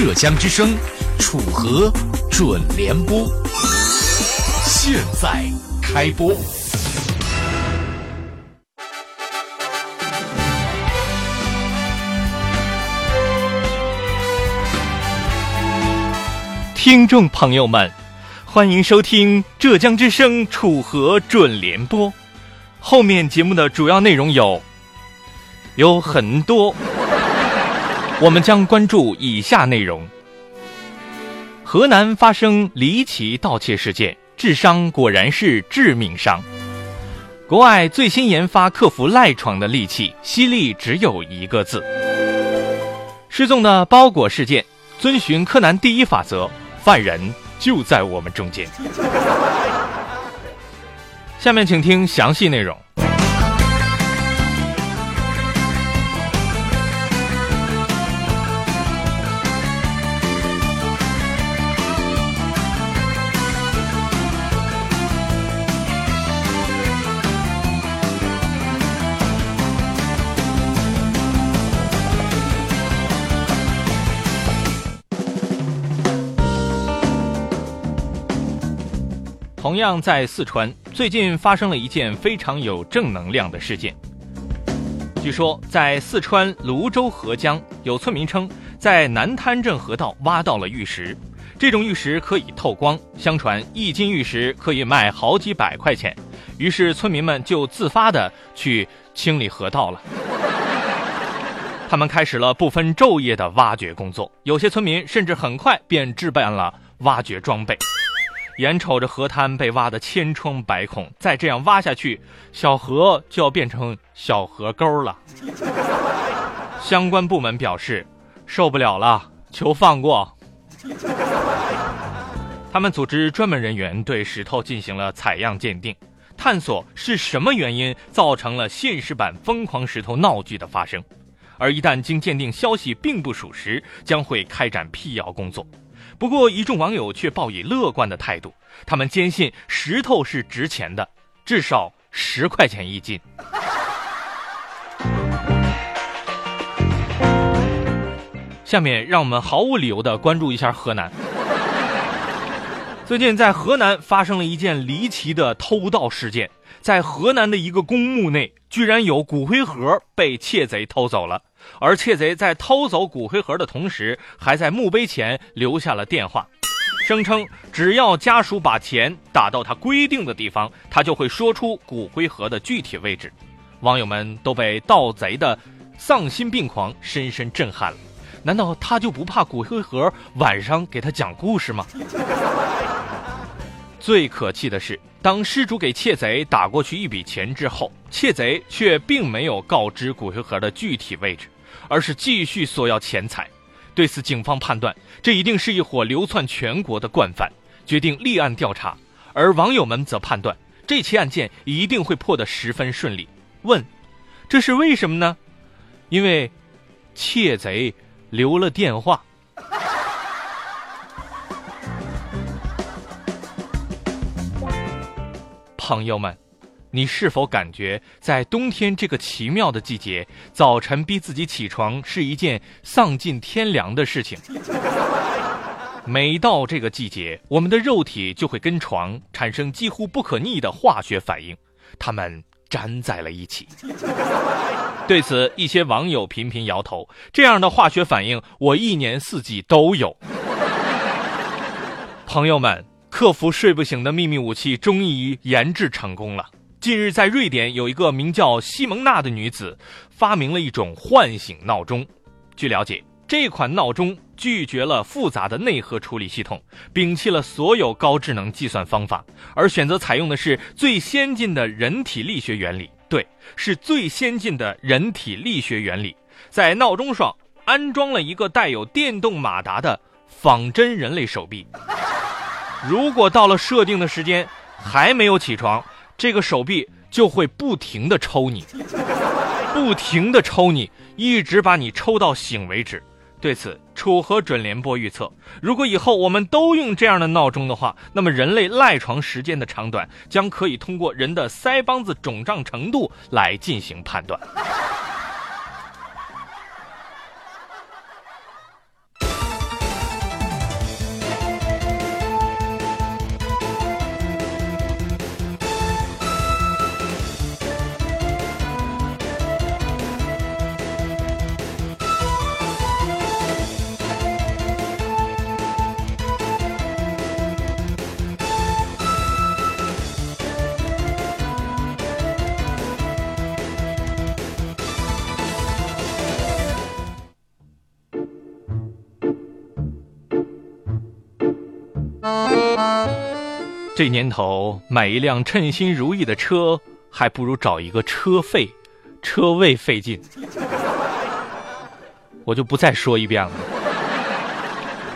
浙江之声，楚河准联播，现在开播。听众朋友们，欢迎收听浙江之声楚河准联播。后面节目的主要内容有有很多。我们将关注以下内容：河南发生离奇盗窃事件，智商果然是致命伤。国外最新研发克服赖床的利器，犀利只有一个字。失踪的包裹事件，遵循柯南第一法则，犯人就在我们中间。下面请听详细内容。同样在四川，最近发生了一件非常有正能量的事件。据说，在四川泸州合江，有村民称，在南滩镇河道挖到了玉石，这种玉石可以透光，相传一斤玉石可以卖好几百块钱。于是村民们就自发的去清理河道了。他们开始了不分昼夜的挖掘工作，有些村民甚至很快便置办了挖掘装备。眼瞅着河滩被挖得千疮百孔，再这样挖下去，小河就要变成小河沟了。相关部门表示，受不了了，求放过。他们组织专门人员对石头进行了采样鉴定，探索是什么原因造成了现实版疯狂石头闹剧的发生。而一旦经鉴定消息并不属实，将会开展辟谣工作。不过，一众网友却抱以乐观的态度，他们坚信石头是值钱的，至少十块钱一斤。下面，让我们毫无理由的关注一下河南。最近，在河南发生了一件离奇的偷盗事件，在河南的一个公墓内，居然有骨灰盒被窃贼偷走了。而窃贼在偷走骨灰盒的同时，还在墓碑前留下了电话，声称只要家属把钱打到他规定的地方，他就会说出骨灰盒的具体位置。网友们都被盗贼的丧心病狂深深震撼了。难道他就不怕骨灰盒晚上给他讲故事吗？最可气的是，当失主给窃贼打过去一笔钱之后，窃贼却并没有告知骨灰盒的具体位置。而是继续索要钱财，对此，警方判断这一定是一伙流窜全国的惯犯，决定立案调查。而网友们则判断这起案件一定会破得十分顺利。问：这是为什么呢？因为窃贼留了电话。朋友们。你是否感觉在冬天这个奇妙的季节，早晨逼自己起床是一件丧尽天良的事情？每到这个季节，我们的肉体就会跟床产生几乎不可逆的化学反应，它们粘在了一起。对此，一些网友频频摇头：“这样的化学反应，我一年四季都有。”朋友们，克服睡不醒的秘密武器终于研制成功了。近日，在瑞典有一个名叫西蒙娜的女子，发明了一种唤醒闹钟。据了解，这款闹钟拒绝了复杂的内核处理系统，摒弃了所有高智能计算方法，而选择采用的是最先进的人体力学原理。对，是最先进的人体力学原理。在闹钟上安装了一个带有电动马达的仿真人类手臂。如果到了设定的时间还没有起床，这个手臂就会不停的抽你，不停的抽你，一直把你抽到醒为止。对此，楚河准联播预测，如果以后我们都用这样的闹钟的话，那么人类赖床时间的长短将可以通过人的腮帮子肿胀程度来进行判断。这年头，买一辆称心如意的车，还不如找一个车费、车位费劲。我就不再说一遍了。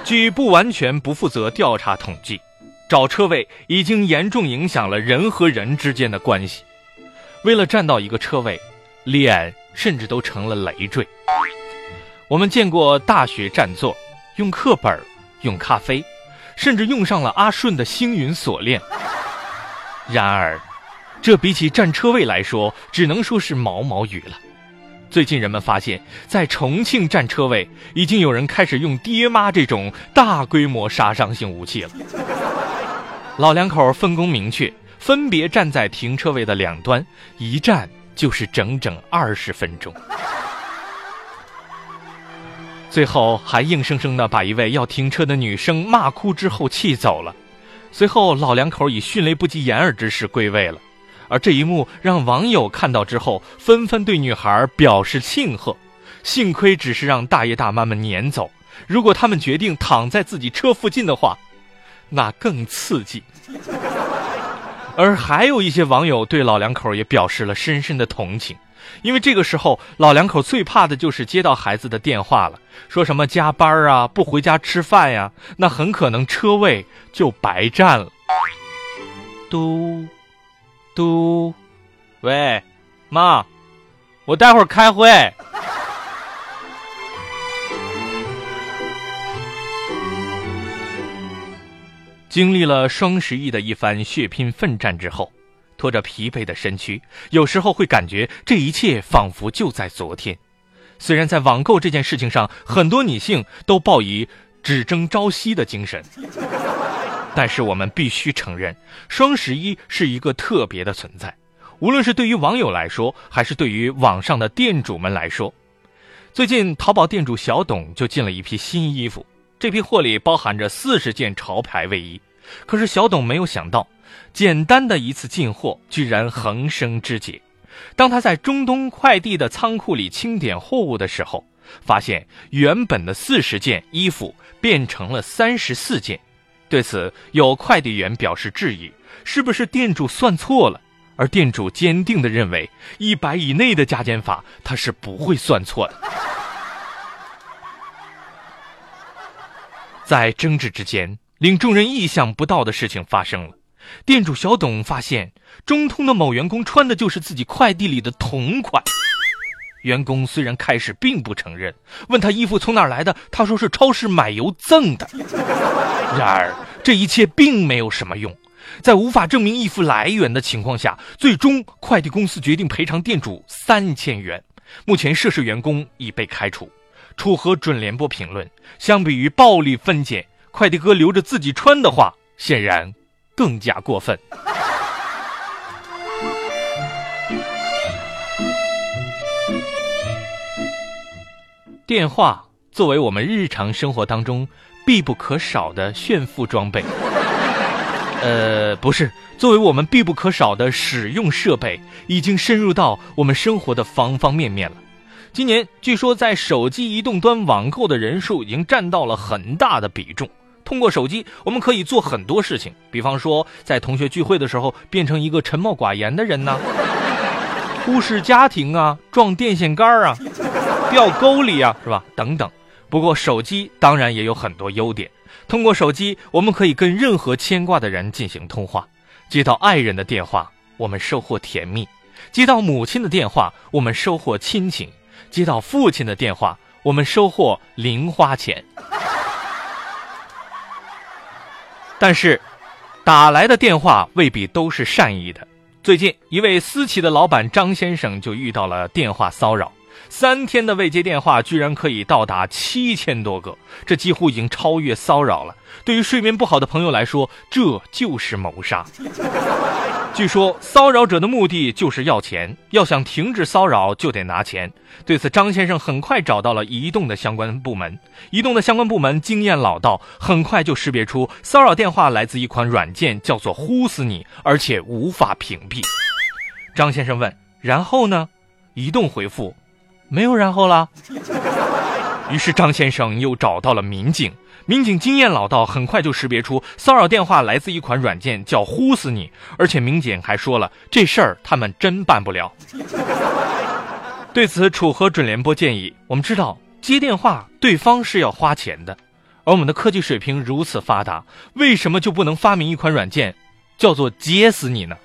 据不完全不负责调查统计，找车位已经严重影响了人和人之间的关系。为了占到一个车位，脸甚至都成了累赘。我们见过大学占座，用课本，用咖啡。甚至用上了阿顺的星云锁链。然而，这比起占车位来说，只能说是毛毛雨了。最近人们发现，在重庆占车位，已经有人开始用爹妈这种大规模杀伤性武器了。老两口分工明确，分别站在停车位的两端，一站就是整整二十分钟。最后还硬生生的把一位要停车的女生骂哭之后气走了。随后老两口以迅雷不及掩耳之势归位了，而这一幕让网友看到之后纷纷对女孩表示庆贺。幸亏只是让大爷大妈们撵走，如果他们决定躺在自己车附近的话，那更刺激。而还有一些网友对老两口也表示了深深的同情。因为这个时候，老两口最怕的就是接到孩子的电话了，说什么加班啊，不回家吃饭呀，那很可能车位就白占了。嘟，嘟，喂，妈，我待会儿开会。经历了双十一的一番血拼奋战之后。拖着疲惫的身躯，有时候会感觉这一切仿佛就在昨天。虽然在网购这件事情上，很多女性都抱以只争朝夕的精神，但是我们必须承认，双十一是一个特别的存在。无论是对于网友来说，还是对于网上的店主们来说，最近淘宝店主小董就进了一批新衣服，这批货里包含着四十件潮牌卫衣。可是小董没有想到。简单的一次进货，居然横生枝节。当他在中东快递的仓库里清点货物的时候，发现原本的四十件衣服变成了三十四件。对此，有快递员表示质疑：是不是店主算错了？而店主坚定地认为，一百以内的加减法他是不会算错的。在争执之间，令众人意想不到的事情发生了。店主小董发现，中通的某员工穿的就是自己快递里的同款。员工虽然开始并不承认，问他衣服从哪来的，他说是超市买油赠的。然而，这一切并没有什么用，在无法证明衣服来源的情况下，最终快递公司决定赔偿店主三千元。目前涉事员工已被开除。楚河准联播评论：相比于暴力分拣，快递哥留着自己穿的话，显然。更加过分。电话作为我们日常生活当中必不可少的炫富装备，呃，不是，作为我们必不可少的使用设备，已经深入到我们生活的方方面面了。今年，据说在手机移动端网购的人数已经占到了很大的比重。通过手机，我们可以做很多事情，比方说在同学聚会的时候变成一个沉默寡言的人呢，忽视家庭啊，撞电线杆啊，掉沟里啊，是吧？等等，不过手机当然也有很多优点。通过手机，我们可以跟任何牵挂的人进行通话。接到爱人的电话，我们收获甜蜜；接到母亲的电话，我们收获亲情；接到父亲的电话，我们收获零花钱。但是，打来的电话未必都是善意的。最近，一位私企的老板张先生就遇到了电话骚扰。三天的未接电话居然可以到达七千多个，这几乎已经超越骚扰了。对于睡眠不好的朋友来说，这就是谋杀。据说骚扰者的目的就是要钱，要想停止骚扰就得拿钱。对此，张先生很快找到了移动的相关部门。移动的相关部门经验老道，很快就识别出骚扰电话来自一款软件，叫做“呼死你”，而且无法屏蔽。张先生问：“然后呢？”移动回复。没有然后了。于是张先生又找到了民警，民警经验老道，很快就识别出骚扰电话来自一款软件，叫“呼死你”。而且民警还说了，这事儿他们真办不了。对此，楚河准联播建议：我们知道接电话对方是要花钱的，而我们的科技水平如此发达，为什么就不能发明一款软件，叫做“接死你”呢？